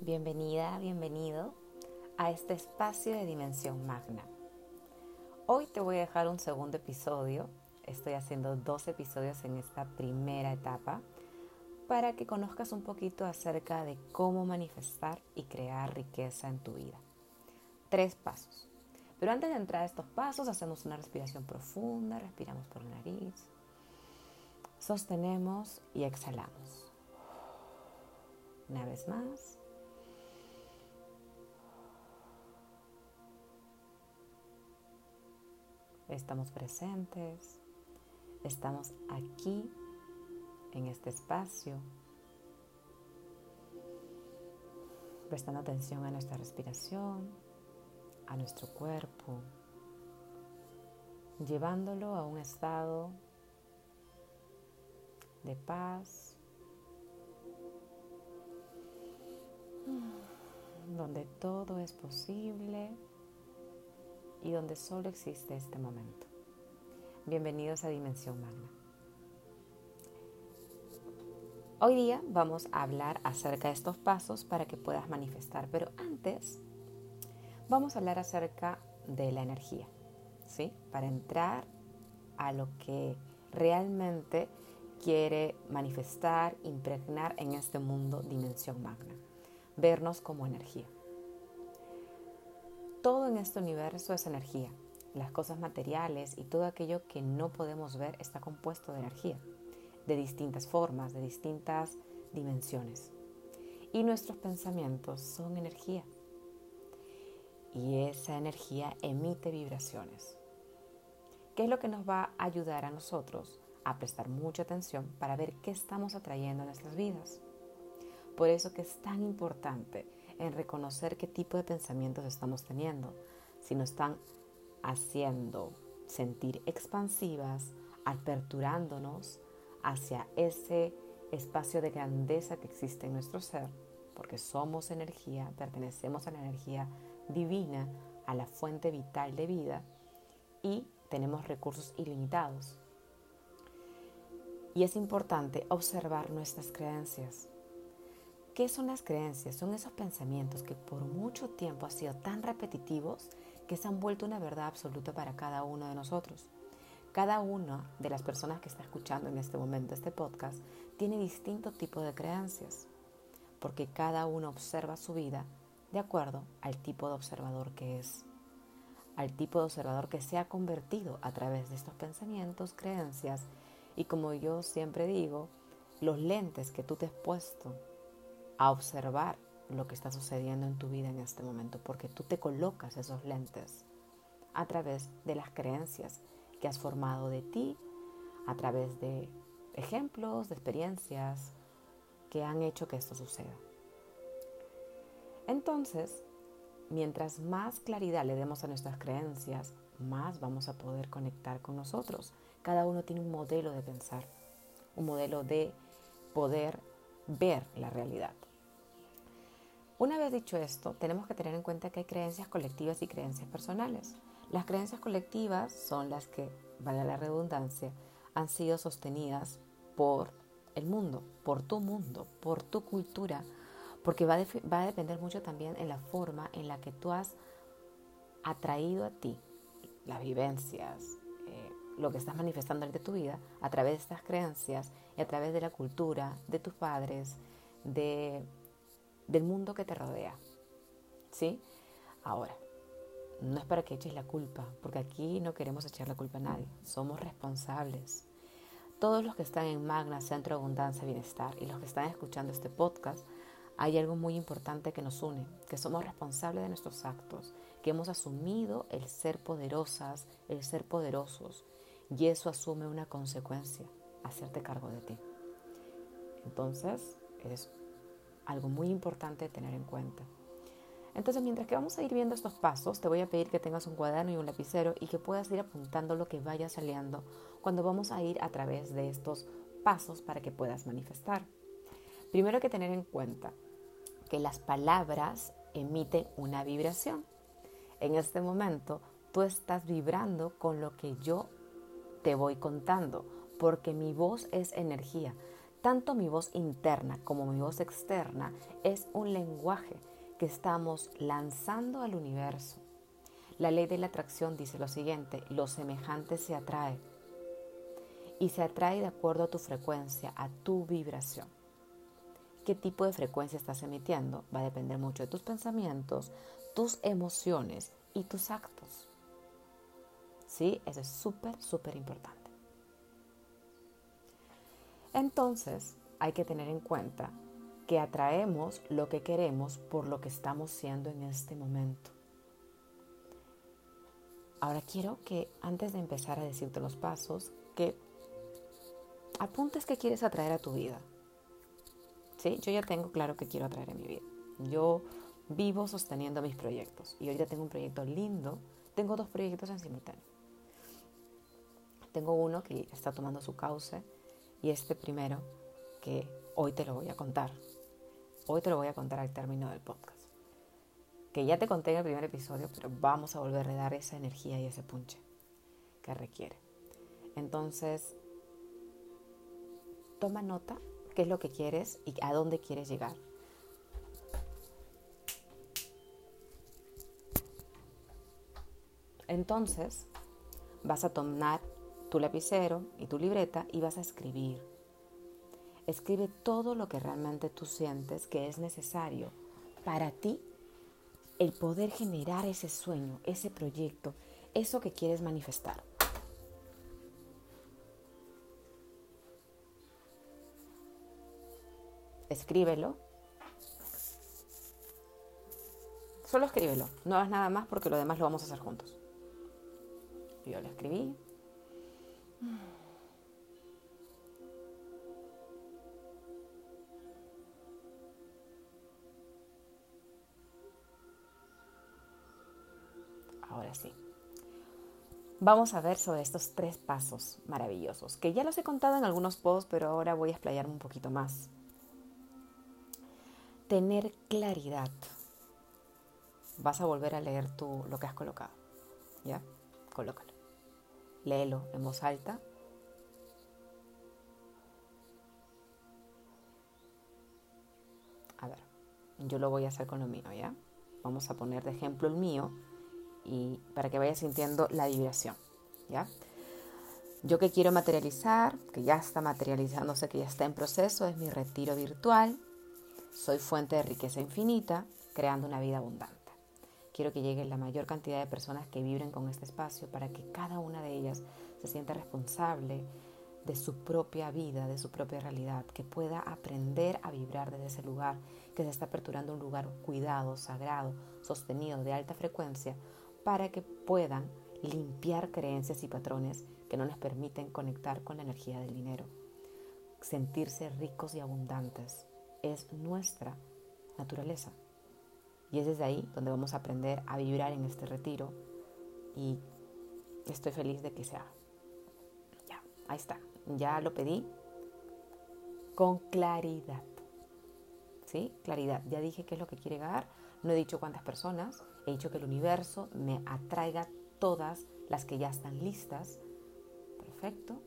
Bienvenida, bienvenido a este espacio de Dimensión Magna. Hoy te voy a dejar un segundo episodio. Estoy haciendo dos episodios en esta primera etapa para que conozcas un poquito acerca de cómo manifestar y crear riqueza en tu vida. Tres pasos. Pero antes de entrar a estos pasos, hacemos una respiración profunda, respiramos por la nariz, sostenemos y exhalamos. Una vez más. Estamos presentes, estamos aquí, en este espacio, prestando atención a nuestra respiración, a nuestro cuerpo, llevándolo a un estado de paz, donde todo es posible y donde solo existe este momento. Bienvenidos a Dimensión Magna. Hoy día vamos a hablar acerca de estos pasos para que puedas manifestar, pero antes vamos a hablar acerca de la energía, ¿sí? Para entrar a lo que realmente quiere manifestar, impregnar en este mundo dimensión magna, vernos como energía. Todo en este universo es energía. Las cosas materiales y todo aquello que no podemos ver está compuesto de energía, de distintas formas, de distintas dimensiones. Y nuestros pensamientos son energía. Y esa energía emite vibraciones. ¿Qué es lo que nos va a ayudar a nosotros a prestar mucha atención para ver qué estamos atrayendo a nuestras vidas? Por eso que es tan importante en reconocer qué tipo de pensamientos estamos teniendo, si nos están haciendo sentir expansivas, aperturándonos hacia ese espacio de grandeza que existe en nuestro ser, porque somos energía, pertenecemos a la energía divina, a la fuente vital de vida y tenemos recursos ilimitados. Y es importante observar nuestras creencias, ¿Qué son las creencias? Son esos pensamientos que por mucho tiempo han sido tan repetitivos que se han vuelto una verdad absoluta para cada uno de nosotros. Cada una de las personas que está escuchando en este momento este podcast tiene distinto tipo de creencias, porque cada uno observa su vida de acuerdo al tipo de observador que es, al tipo de observador que se ha convertido a través de estos pensamientos, creencias y como yo siempre digo, los lentes que tú te has puesto a observar lo que está sucediendo en tu vida en este momento, porque tú te colocas esos lentes a través de las creencias que has formado de ti, a través de ejemplos, de experiencias que han hecho que esto suceda. Entonces, mientras más claridad le demos a nuestras creencias, más vamos a poder conectar con nosotros. Cada uno tiene un modelo de pensar, un modelo de poder ver la realidad. Una vez dicho esto, tenemos que tener en cuenta que hay creencias colectivas y creencias personales. Las creencias colectivas son las que, valga la redundancia, han sido sostenidas por el mundo, por tu mundo, por tu cultura, porque va, a depender mucho también en la forma en la que tú has atraído a ti las vivencias, eh, lo que estás manifestando en tu vida a través de estas creencias y a través de la cultura, de tus padres, de del mundo que te rodea. ¿Sí? Ahora, no es para que eches la culpa, porque aquí no queremos echar la culpa a nadie, somos responsables. Todos los que están en Magna Centro Abundancia Bienestar y los que están escuchando este podcast, hay algo muy importante que nos une, que somos responsables de nuestros actos, que hemos asumido el ser poderosas, el ser poderosos, y eso asume una consecuencia, hacerte cargo de ti. Entonces, eres algo muy importante de tener en cuenta. Entonces, mientras que vamos a ir viendo estos pasos, te voy a pedir que tengas un cuaderno y un lapicero y que puedas ir apuntando lo que vaya saliendo cuando vamos a ir a través de estos pasos para que puedas manifestar. Primero que tener en cuenta que las palabras emiten una vibración. En este momento tú estás vibrando con lo que yo te voy contando, porque mi voz es energía tanto mi voz interna como mi voz externa es un lenguaje que estamos lanzando al universo. La ley de la atracción dice lo siguiente, lo semejante se atrae y se atrae de acuerdo a tu frecuencia, a tu vibración. ¿Qué tipo de frecuencia estás emitiendo? Va a depender mucho de tus pensamientos, tus emociones y tus actos. ¿Sí? Eso es súper, súper importante. Entonces, hay que tener en cuenta que atraemos lo que queremos por lo que estamos siendo en este momento. Ahora quiero que antes de empezar a decirte los pasos, que apuntes que quieres atraer a tu vida. ¿Sí? Yo ya tengo claro que quiero atraer en mi vida. Yo vivo sosteniendo mis proyectos y ahorita tengo un proyecto lindo. Tengo dos proyectos en simultáneo. Tengo uno que está tomando su cauce y este primero que hoy te lo voy a contar. Hoy te lo voy a contar al término del podcast. Que ya te conté en el primer episodio, pero vamos a volver a dar esa energía y ese punche que requiere. Entonces, toma nota qué es lo que quieres y a dónde quieres llegar. Entonces, vas a tomar tu lapicero y tu libreta y vas a escribir. Escribe todo lo que realmente tú sientes que es necesario para ti el poder generar ese sueño, ese proyecto, eso que quieres manifestar. Escríbelo. Solo escríbelo, no hagas nada más porque lo demás lo vamos a hacer juntos. Yo lo escribí, Ahora sí. Vamos a ver sobre estos tres pasos maravillosos, que ya los he contado en algunos posts, pero ahora voy a explayarme un poquito más. Tener claridad. Vas a volver a leer tú lo que has colocado. ¿Ya? Colócalo léelo en voz alta. A ver, yo lo voy a hacer con lo mío, ¿ya? Vamos a poner de ejemplo el mío y para que vayas sintiendo la vibración, ¿ya? Yo que quiero materializar, que ya está materializándose, que ya está en proceso, es mi retiro virtual. Soy fuente de riqueza infinita, creando una vida abundante. Quiero que llegue la mayor cantidad de personas que vibren con este espacio para que cada una de ellas se sienta responsable de su propia vida, de su propia realidad, que pueda aprender a vibrar desde ese lugar, que se está aperturando un lugar cuidado, sagrado, sostenido, de alta frecuencia, para que puedan limpiar creencias y patrones que no les permiten conectar con la energía del dinero. Sentirse ricos y abundantes es nuestra naturaleza. Y es desde ahí donde vamos a aprender a vibrar en este retiro y estoy feliz de que sea. Ya, ahí está. Ya lo pedí con claridad. ¿Sí? Claridad. Ya dije qué es lo que quiere dar. No he dicho cuántas personas. He dicho que el universo me atraiga todas las que ya están listas. Perfecto.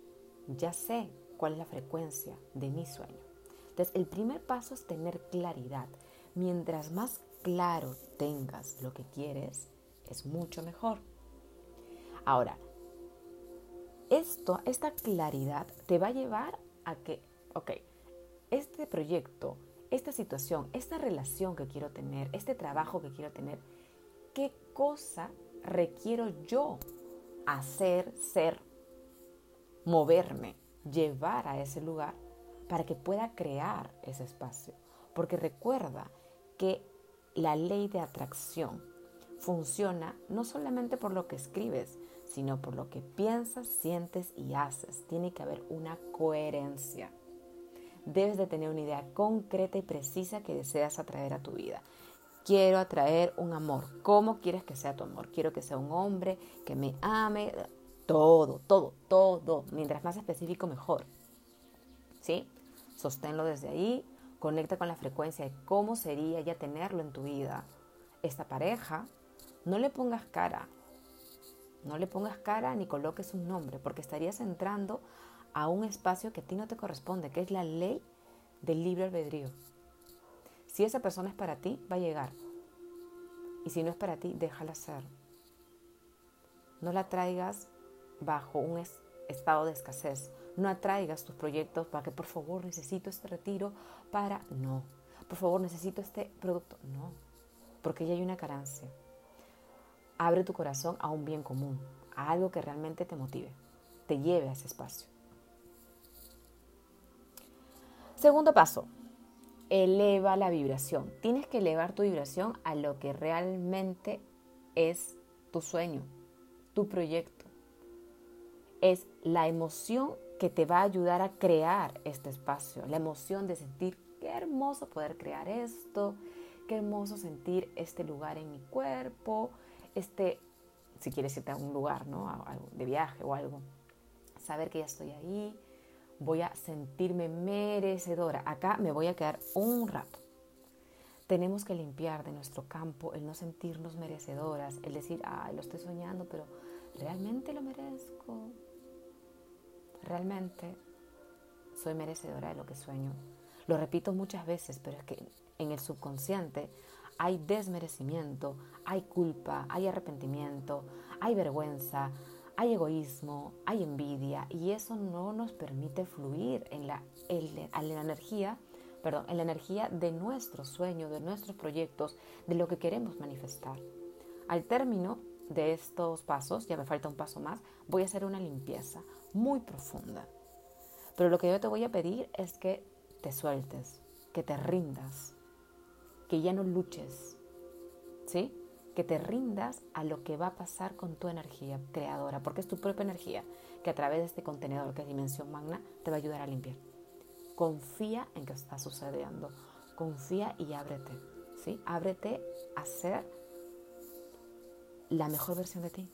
Ya sé cuál es la frecuencia de mi sueño. Entonces, el primer paso es tener claridad. Mientras más claro tengas lo que quieres, es mucho mejor. Ahora, esto, esta claridad te va a llevar a que, ok, este proyecto, esta situación, esta relación que quiero tener, este trabajo que quiero tener, ¿qué cosa requiero yo hacer, ser, moverme, llevar a ese lugar para que pueda crear ese espacio? Porque recuerda que la ley de atracción funciona no solamente por lo que escribes, sino por lo que piensas, sientes y haces. Tiene que haber una coherencia. Debes de tener una idea concreta y precisa que deseas atraer a tu vida. Quiero atraer un amor. ¿Cómo quieres que sea tu amor? Quiero que sea un hombre, que me ame. Todo, todo, todo. Mientras más específico, mejor. ¿Sí? Sosténlo desde ahí Conecta con la frecuencia de cómo sería ya tenerlo en tu vida. Esta pareja, no le pongas cara. No le pongas cara ni coloques un nombre, porque estarías entrando a un espacio que a ti no te corresponde, que es la ley del libre albedrío. Si esa persona es para ti, va a llegar. Y si no es para ti, déjala ser. No la traigas bajo un estado de escasez. No atraigas tus proyectos para que por favor necesito este retiro para... No. Por favor necesito este producto. No. Porque ya hay una carencia. Abre tu corazón a un bien común, a algo que realmente te motive, te lleve a ese espacio. Segundo paso, eleva la vibración. Tienes que elevar tu vibración a lo que realmente es tu sueño, tu proyecto. Es la emoción que te va a ayudar a crear este espacio, la emoción de sentir qué hermoso poder crear esto, qué hermoso sentir este lugar en mi cuerpo, este, si quieres irte a un lugar, ¿no? de viaje o algo, saber que ya estoy ahí, voy a sentirme merecedora. Acá me voy a quedar un rato. Tenemos que limpiar de nuestro campo el no sentirnos merecedoras, el decir, ay, lo estoy soñando, pero ¿realmente lo merezco? ¿Realmente soy merecedora de lo que sueño? Lo repito muchas veces, pero es que en el subconsciente hay desmerecimiento, hay culpa, hay arrepentimiento, hay vergüenza, hay egoísmo, hay envidia y eso no nos permite fluir en la, la energía, perdón, en la energía de nuestro sueño, de nuestros proyectos, de lo que queremos manifestar. Al término de estos pasos, ya me falta un paso más, voy a hacer una limpieza muy profunda. Pero lo que yo te voy a pedir es que te sueltes, que te rindas, que ya no luches, ¿sí? Que te rindas a lo que va a pasar con tu energía creadora, porque es tu propia energía que a través de este contenedor que es dimensión magna te va a ayudar a limpiar. Confía en que está sucediendo, confía y ábrete, ¿sí? Ábrete a ser la mejor versión de ti.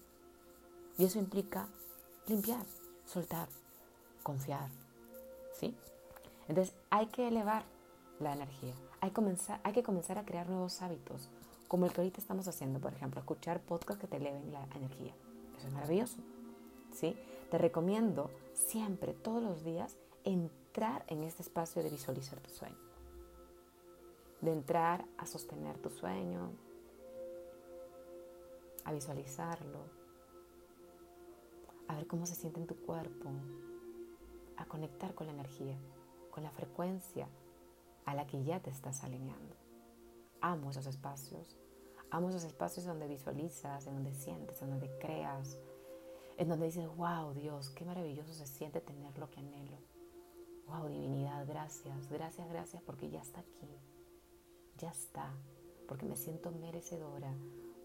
Y eso implica limpiar, soltar, confiar, ¿sí? Entonces hay que elevar la energía. Hay, comenzar, hay que comenzar a crear nuevos hábitos, como el que ahorita estamos haciendo, por ejemplo, escuchar podcasts que te eleven la energía. Eso es maravilloso. ¿sí? Te recomiendo siempre, todos los días, entrar en este espacio de visualizar tu sueño. De entrar a sostener tu sueño, a visualizarlo, a ver cómo se siente en tu cuerpo, a conectar con la energía, con la frecuencia a la que ya te estás alineando. Amo esos espacios. Amo esos espacios donde visualizas, en donde sientes, en donde creas, en donde dices, wow, Dios, qué maravilloso se siente tener lo que anhelo. Wow, divinidad, gracias, gracias, gracias, porque ya está aquí. Ya está, porque me siento merecedora,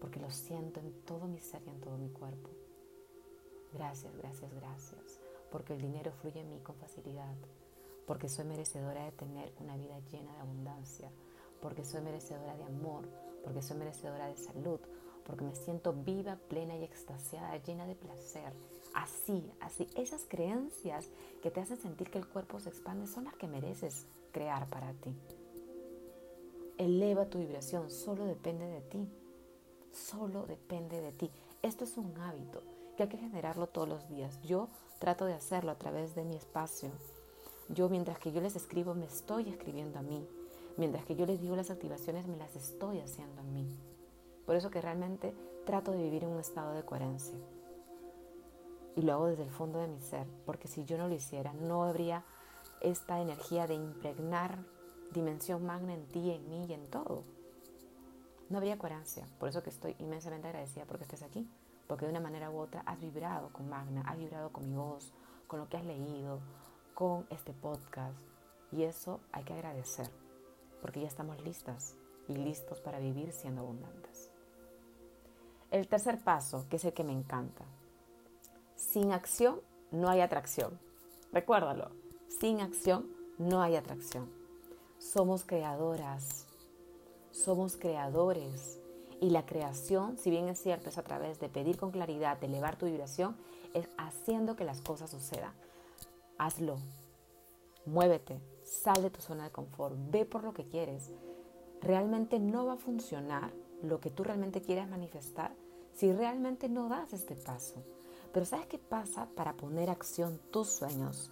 porque lo siento en todo mi ser y en todo mi cuerpo. Gracias, gracias, gracias, porque el dinero fluye en mí con facilidad, porque soy merecedora de tener una vida llena de abundancia, porque soy merecedora de amor, porque soy merecedora de salud, porque me siento viva, plena y extasiada, llena de placer. Así, así, esas creencias que te hacen sentir que el cuerpo se expande son las que mereces crear para ti. Eleva tu vibración, solo depende de ti. Solo depende de ti. Esto es un hábito que hay que generarlo todos los días. Yo trato de hacerlo a través de mi espacio, yo mientras que yo les escribo me estoy escribiendo a mí. Mientras que yo les digo las activaciones me las estoy haciendo a mí. Por eso que realmente trato de vivir en un estado de coherencia. Y lo hago desde el fondo de mi ser, porque si yo no lo hiciera, no habría esta energía de impregnar dimensión magna en ti, en mí y en todo. No habría coherencia. Por eso que estoy inmensamente agradecida porque estés aquí. Porque de una manera u otra has vibrado con Magna, has vibrado con mi voz, con lo que has leído, con este podcast. Y eso hay que agradecer, porque ya estamos listas y listos para vivir siendo abundantes. El tercer paso, que es el que me encanta. Sin acción no hay atracción. Recuérdalo, sin acción no hay atracción. Somos creadoras, somos creadores. Y la creación, si bien es cierto, es a través de pedir con claridad, de elevar tu vibración, es haciendo que las cosas sucedan hazlo. Muévete, sal de tu zona de confort, ve por lo que quieres. Realmente no va a funcionar lo que tú realmente quieres manifestar si realmente no das este paso. Pero ¿sabes qué pasa para poner acción tus sueños?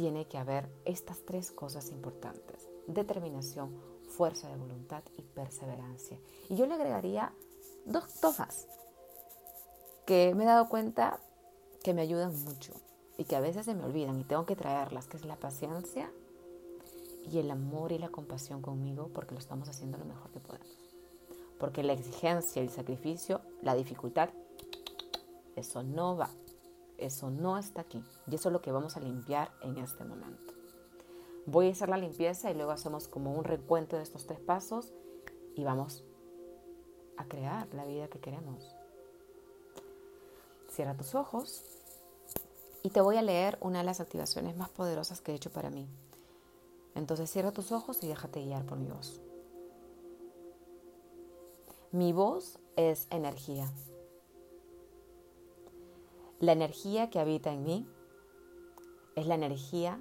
tiene que haber estas tres cosas importantes. Determinación, fuerza de voluntad y perseverancia. Y yo le agregaría dos, más que me he dado cuenta que me ayudan mucho y que a veces se me olvidan y tengo que traerlas, que es la paciencia y el amor y la compasión conmigo porque lo estamos haciendo lo mejor que podemos. Porque la exigencia, el sacrificio, la dificultad, eso no va. Eso no está aquí. Y eso es lo que vamos a limpiar en este momento. Voy a hacer la limpieza y luego hacemos como un recuento de estos tres pasos y vamos a crear la vida que queremos. Cierra tus ojos y te voy a leer una de las activaciones más poderosas que he hecho para mí. Entonces cierra tus ojos y déjate guiar por mi voz. Mi voz es energía. La energía que habita en mí es la energía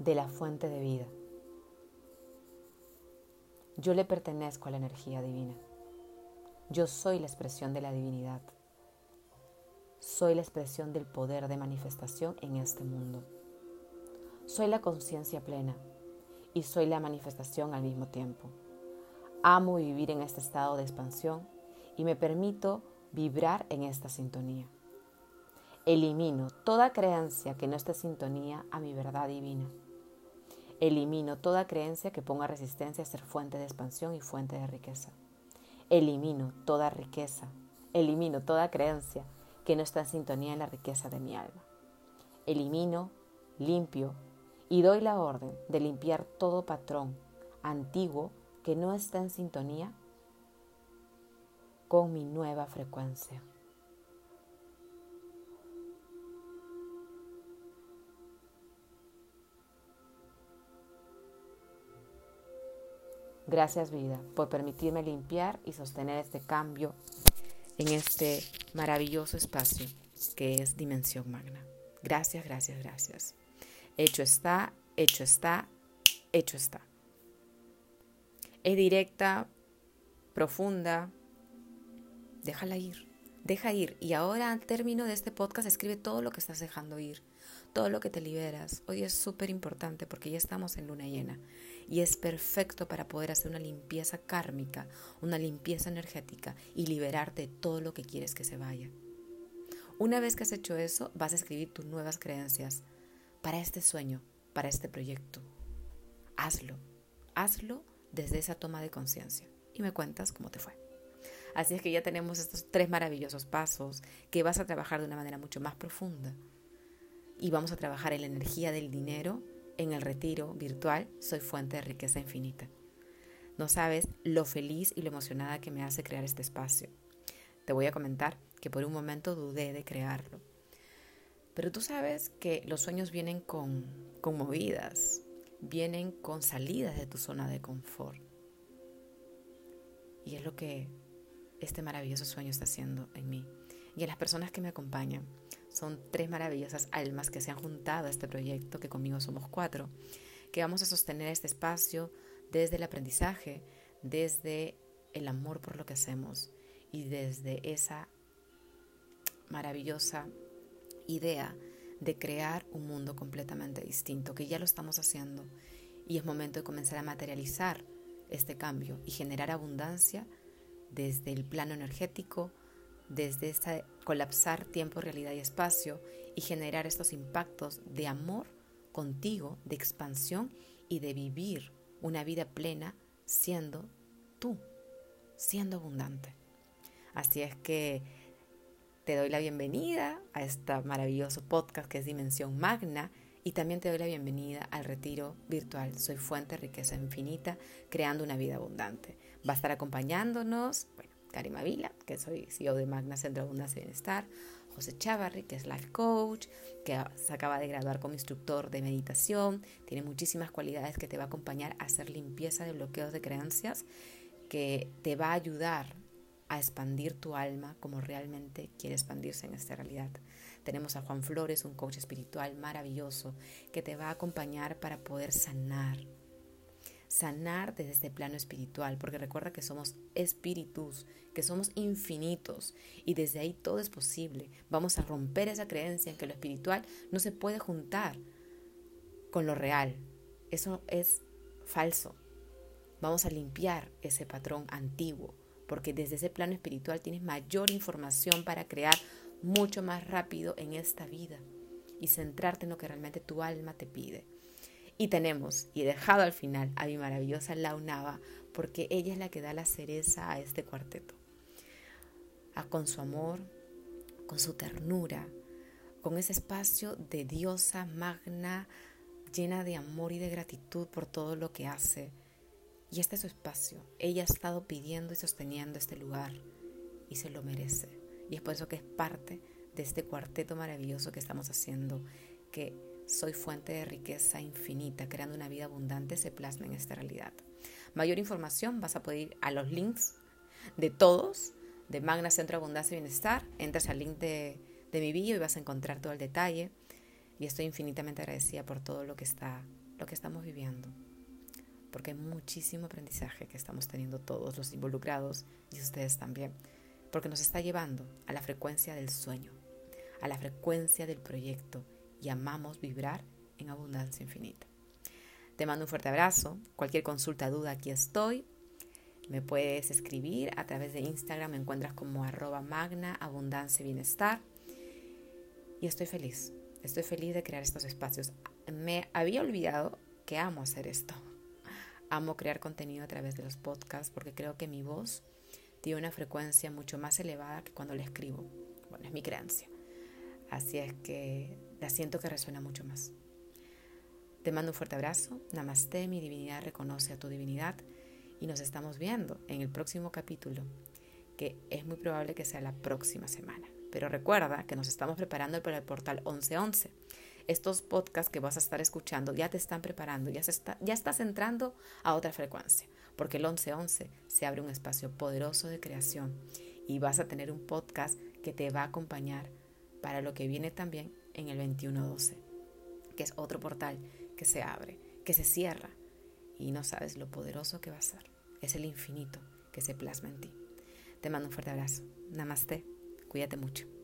de la fuente de vida. Yo le pertenezco a la energía divina. Yo soy la expresión de la divinidad. Soy la expresión del poder de manifestación en este mundo. Soy la conciencia plena y soy la manifestación al mismo tiempo. Amo vivir en este estado de expansión y me permito vibrar en esta sintonía. Elimino toda creencia que no esté sintonía a mi verdad divina. Elimino toda creencia que ponga resistencia a ser fuente de expansión y fuente de riqueza. Elimino toda riqueza. Elimino toda creencia que no está en sintonía en la riqueza de mi alma. Elimino, limpio y doy la orden de limpiar todo patrón antiguo que no está en sintonía con mi nueva frecuencia. Gracias vida por permitirme limpiar y sostener este cambio en este maravilloso espacio que es Dimensión Magna. Gracias, gracias, gracias. Hecho está, hecho está, hecho está. Es directa, profunda, déjala ir, deja ir. Y ahora al término de este podcast escribe todo lo que estás dejando ir, todo lo que te liberas. Hoy es súper importante porque ya estamos en luna llena y es perfecto para poder hacer una limpieza kármica, una limpieza energética y liberarte de todo lo que quieres que se vaya. Una vez que has hecho eso, vas a escribir tus nuevas creencias para este sueño, para este proyecto. Hazlo, hazlo desde esa toma de conciencia y me cuentas cómo te fue. Así es que ya tenemos estos tres maravillosos pasos que vas a trabajar de una manera mucho más profunda. Y vamos a trabajar en la energía del dinero, en el retiro virtual, soy fuente de riqueza infinita. No sabes lo feliz y lo emocionada que me hace crear este espacio. Te voy a comentar que por un momento dudé de crearlo. Pero tú sabes que los sueños vienen con, con movidas, vienen con salidas de tu zona de confort. Y es lo que este maravilloso sueño está haciendo en mí y en las personas que me acompañan. Son tres maravillosas almas que se han juntado a este proyecto, que conmigo somos cuatro, que vamos a sostener este espacio desde el aprendizaje, desde el amor por lo que hacemos y desde esa maravillosa idea de crear un mundo completamente distinto, que ya lo estamos haciendo. Y es momento de comenzar a materializar este cambio y generar abundancia desde el plano energético, desde este colapsar tiempo, realidad y espacio y generar estos impactos de amor contigo, de expansión y de vivir una vida plena siendo tú, siendo abundante. Así es que te doy la bienvenida a este maravilloso podcast que es Dimensión Magna y también te doy la bienvenida al retiro virtual Soy Fuente Riqueza Infinita, creando una vida abundante. Va a estar acompañándonos, Karima Vila, que soy CEO de Magna Centro Abundancia y Bienestar, José Chavarri, que es Life Coach, que se acaba de graduar como instructor de meditación, tiene muchísimas cualidades que te va a acompañar a hacer limpieza de bloqueos de creencias, que te va a ayudar a expandir tu alma como realmente quiere expandirse en esta realidad. Tenemos a Juan Flores, un coach espiritual maravilloso, que te va a acompañar para poder sanar sanar desde este plano espiritual, porque recuerda que somos espíritus, que somos infinitos y desde ahí todo es posible. Vamos a romper esa creencia en que lo espiritual no se puede juntar con lo real. Eso es falso. Vamos a limpiar ese patrón antiguo, porque desde ese plano espiritual tienes mayor información para crear mucho más rápido en esta vida y centrarte en lo que realmente tu alma te pide. Y tenemos, y dejado al final a mi maravillosa Launava, porque ella es la que da la cereza a este cuarteto. A, con su amor, con su ternura, con ese espacio de diosa magna, llena de amor y de gratitud por todo lo que hace. Y este es su espacio. Ella ha estado pidiendo y sosteniendo este lugar y se lo merece. Y es por eso que es parte de este cuarteto maravilloso que estamos haciendo, que soy fuente de riqueza infinita, creando una vida abundante, se plasma en esta realidad. Mayor información vas a poder ir a los links de todos, de Magna Centro Abundancia y Bienestar. Entras al link de, de mi bio y vas a encontrar todo el detalle. Y estoy infinitamente agradecida por todo lo que está, lo que estamos viviendo. Porque hay muchísimo aprendizaje que estamos teniendo todos los involucrados y ustedes también. Porque nos está llevando a la frecuencia del sueño, a la frecuencia del proyecto y amamos vibrar en abundancia infinita. Te mando un fuerte abrazo. Cualquier consulta, duda, aquí estoy. Me puedes escribir a través de Instagram, me encuentras como arroba magna, abundancia y bienestar. Y estoy feliz, estoy feliz de crear estos espacios. Me había olvidado que amo hacer esto. Amo crear contenido a través de los podcasts porque creo que mi voz tiene una frecuencia mucho más elevada que cuando la escribo. Bueno, es mi creencia. Así es que la siento que resuena mucho más. Te mando un fuerte abrazo. Namaste, mi divinidad reconoce a tu divinidad y nos estamos viendo en el próximo capítulo, que es muy probable que sea la próxima semana. Pero recuerda que nos estamos preparando para el portal 1111. Estos podcasts que vas a estar escuchando ya te están preparando, ya, está, ya estás entrando a otra frecuencia, porque el 1111 se abre un espacio poderoso de creación y vas a tener un podcast que te va a acompañar para lo que viene también en el 2112, que es otro portal que se abre, que se cierra y no sabes lo poderoso que va a ser. Es el infinito que se plasma en ti. Te mando un fuerte abrazo. Namaste. Cuídate mucho.